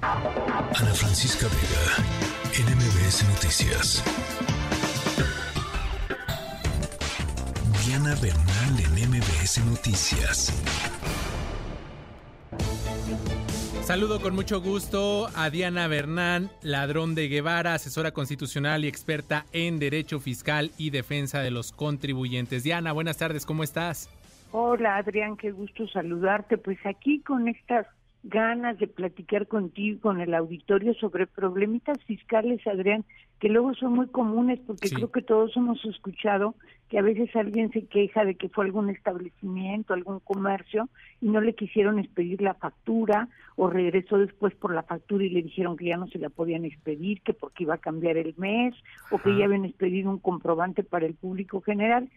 Ana Francisca Vega, NMBS Noticias. Diana Bernal en MBS Noticias. Saludo con mucho gusto a Diana Bernán, ladrón de Guevara, asesora constitucional y experta en Derecho Fiscal y Defensa de los Contribuyentes. Diana, buenas tardes, ¿cómo estás? Hola Adrián, qué gusto saludarte. Pues aquí con estas ganas de platicar contigo, con el auditorio sobre problemitas fiscales, Adrián, que luego son muy comunes porque creo que todos hemos escuchado que a veces alguien se queja de que fue algún establecimiento, algún comercio y no le quisieron expedir la factura o regresó después por la factura y le dijeron que ya no se la podían expedir, que porque iba a cambiar el mes o que ya habían expedido un comprobante para el público general.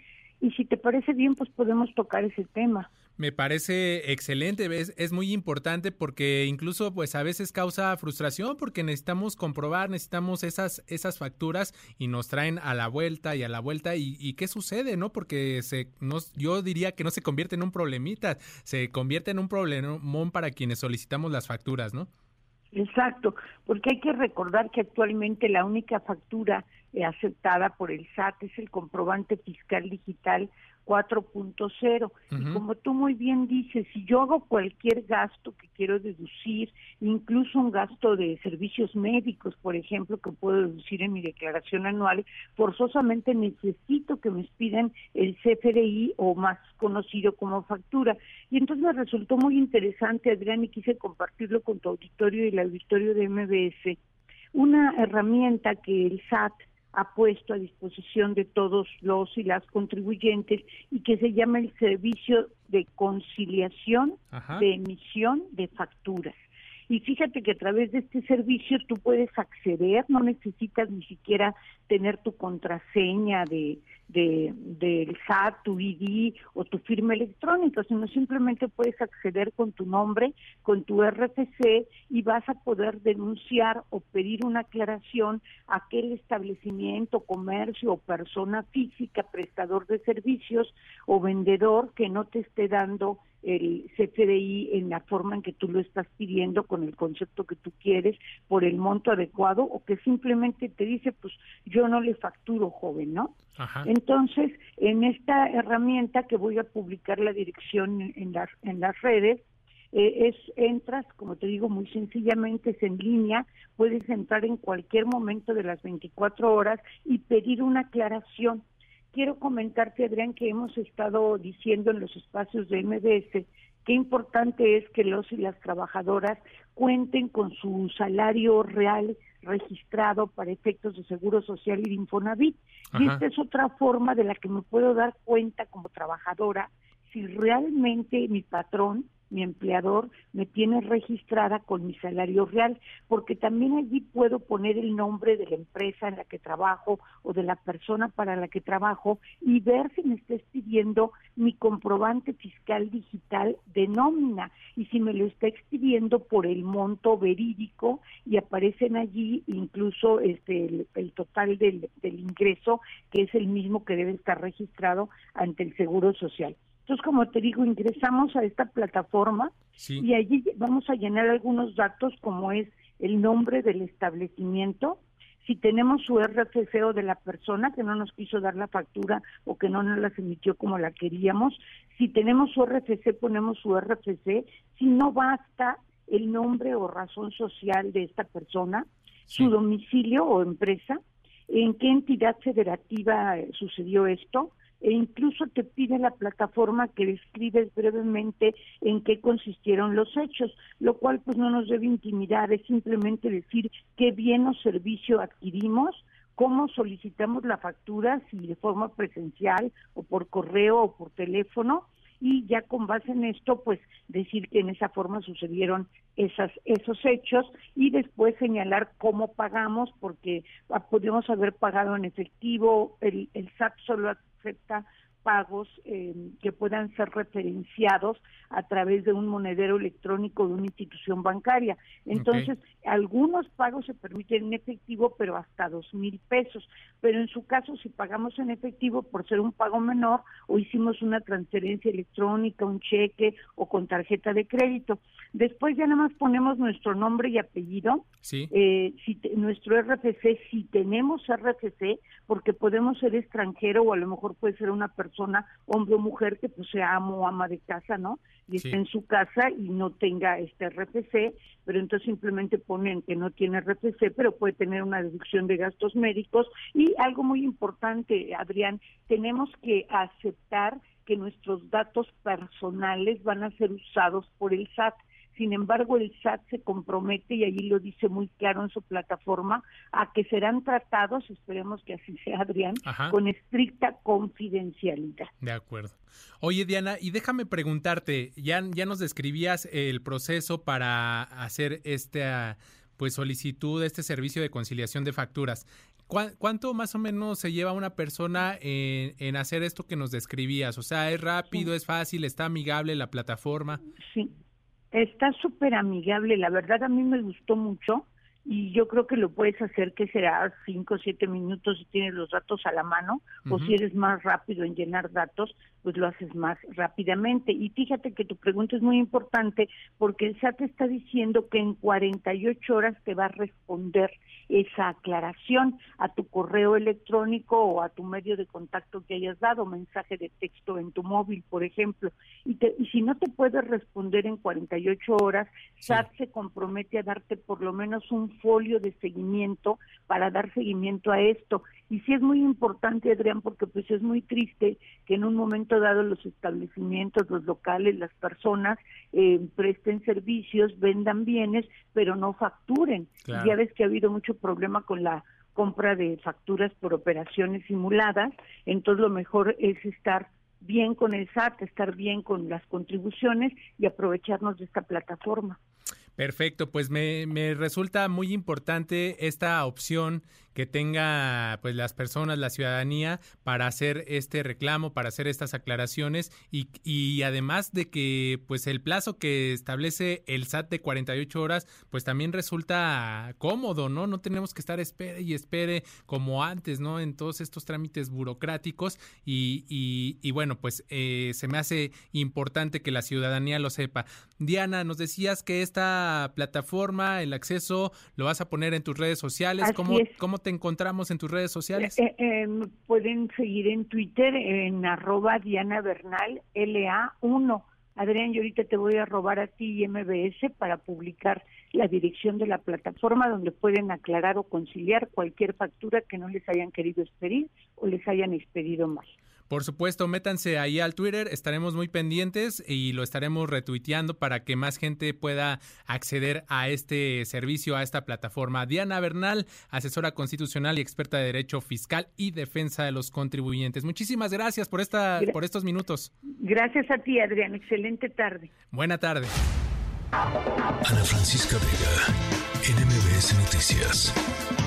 Y si te parece bien, pues podemos tocar ese tema. Me parece excelente, es, es, muy importante porque incluso pues a veces causa frustración porque necesitamos comprobar, necesitamos esas esas facturas y nos traen a la vuelta y a la vuelta y, qué sucede, ¿no? Porque se nos, yo diría que no se convierte en un problemita, se convierte en un problemón para quienes solicitamos las facturas, ¿no? Exacto, porque hay que recordar que actualmente la única factura aceptada por el SAT es el comprobante fiscal digital 4.0. Y como tú muy bien dices, si yo hago cualquier gasto que quiero deducir, incluso un gasto de servicios médicos, por ejemplo, que puedo deducir en mi declaración anual, forzosamente necesito que me piden el CFDI o más conocido como factura. Y entonces me resultó muy interesante, Adrián, y quise compartirlo con tu auditorio y el auditorio de MBS, una herramienta que el SAT ha puesto a disposición de todos los y las contribuyentes y que se llama el servicio de conciliación de emisión de facturas. Y fíjate que a través de este servicio tú puedes acceder, no necesitas ni siquiera tener tu contraseña de, de, del SAT, tu ID o tu firma electrónica, sino simplemente puedes acceder con tu nombre, con tu RFC y vas a poder denunciar o pedir una aclaración a aquel establecimiento, comercio o persona física, prestador de servicios o vendedor que no te esté dando el CFDI en la forma en que tú lo estás pidiendo, con el concepto que tú quieres, por el monto adecuado, o que simplemente te dice, pues yo no le facturo, joven, ¿no? Entonces, en esta herramienta que voy a publicar la dirección en, las en las redes, eh, es entras, como te digo, muy sencillamente es en línea, puedes entrar en cualquier momento de las 24 horas y pedir una aclaración. Quiero comentarte, Adrián, que hemos estado diciendo en los espacios de MBS qué importante es que los y las trabajadoras cuenten con su salario real registrado para efectos de seguro social y de Infonavit. Y esta es otra forma de la que me puedo dar cuenta como trabajadora si realmente mi patrón mi empleador me tiene registrada con mi salario real, porque también allí puedo poner el nombre de la empresa en la que trabajo o de la persona para la que trabajo y ver si me está expidiendo mi comprobante fiscal digital de nómina y si me lo está expidiendo por el monto verídico y aparecen allí incluso este el, total del, del ingreso que es el mismo que debe estar registrado ante el Seguro Social. Entonces, como te digo, ingresamos a esta plataforma y allí vamos a llenar algunos datos como es el nombre del establecimiento, si tenemos su RFC o de la persona que no nos quiso dar la factura o que no nos las emitió como la queríamos, si tenemos su RFC ponemos su RFC, si no basta el nombre o razón social de esta persona, su domicilio o empresa, en qué entidad federativa sucedió esto, e incluso te pide la plataforma que describes brevemente en qué consistieron los hechos, lo cual pues no nos debe intimidar, es simplemente decir qué bien o servicio adquirimos, cómo solicitamos la factura, si de forma presencial o por correo o por teléfono, y ya con base en esto, pues decir que en esa forma sucedieron esas, esos hechos y después señalar cómo pagamos, porque podemos haber pagado en efectivo, el, el SAT solo acepta pagos eh, que puedan ser referenciados a través de un monedero electrónico de una institución bancaria. Entonces, algunos pagos se permiten en efectivo, pero hasta dos mil pesos. Pero en su caso, si pagamos en efectivo por ser un pago menor o hicimos una transferencia electrónica, un cheque o con tarjeta de crédito, después ya nada más ponemos nuestro nombre y apellido, sí. eh, si nuestro RFC, si tenemos RFC, porque podemos ser extranjero o a lo mejor puede ser una persona, hombre o mujer, que pues sea amo o ama de casa, ¿no? Y está en su casa y no tenga este RFC, pero entonces simplemente ponen que no tiene RFC, pero puede tener una deducción de gastos médicos. Y algo muy importante, Adrián, tenemos que aceptar que nuestros datos personales van a ser usados por el SAT. Sin embargo, el SAT se compromete, y allí lo dice muy claro en su plataforma, a que serán tratados, esperemos que así sea, Adrián, con estricta confidencialidad. De acuerdo. Oye, Diana, y déjame preguntarte, ya, ya nos describías el proceso para hacer esta pues solicitud de este servicio de conciliación de facturas. ¿Cuánto más o menos se lleva una persona en, hacer esto que nos describías? O sea, ¿es rápido, es fácil, está amigable la plataforma? Sí, Está súper amigable, la verdad a mí me gustó mucho y yo creo que lo puedes hacer que será cinco o siete minutos si tienes los datos a la mano o si eres más rápido en llenar datos, pues lo haces más rápidamente. Y fíjate que tu pregunta es muy importante porque el SAT está diciendo que en 48 horas te va a responder esa aclaración a tu correo electrónico o a tu medio de contacto que hayas dado, mensaje de texto en tu móvil, por ejemplo. Y, y si no te puede responder en 48 horas, SAT se compromete a darte por lo menos un folio de seguimiento para dar seguimiento a esto. Y sí es muy importante, Adrián, porque pues es muy triste que en un momento dado los establecimientos, los locales, las personas eh, presten servicios, vendan bienes, pero no facturen. Ya ves que ha habido mucho problema con la compra de facturas por operaciones simuladas, entonces lo mejor es estar bien con el SAT, estar bien con las contribuciones y aprovecharnos de esta plataforma. Perfecto, pues me, me, resulta muy importante esta opción que tenga pues las personas, la ciudadanía para hacer este reclamo, para hacer estas aclaraciones y, y además de que pues el plazo que establece el SAT de 48 horas pues también resulta cómodo, ¿no? No tenemos que estar espere y espere como antes, ¿no? En todos estos trámites burocráticos y, y, y bueno pues eh, se me hace importante que la ciudadanía lo sepa. Diana, nos decías que esta plataforma, el acceso, lo vas a poner en tus redes sociales. ¿Cómo, ¿Cómo te encontramos en tus redes sociales? Eh, eh, pueden seguir en Twitter en arroba Diana Bernal LA1. Adrián, yo ahorita te voy a robar a ti y MBS para publicar la dirección de la plataforma donde pueden aclarar o conciliar cualquier factura que no les hayan querido expedir o les hayan expedido mal. Por supuesto, métanse ahí al Twitter, estaremos muy pendientes y lo estaremos retuiteando para que más gente pueda acceder a este servicio, a esta plataforma. Diana Bernal, asesora constitucional y experta de Derecho Fiscal y Defensa de los Contribuyentes. Muchísimas gracias por, esta, por estos minutos. Gracias a ti, Adrián. Excelente tarde. Buena tarde. Ana Francisca Vega, NMBS Noticias.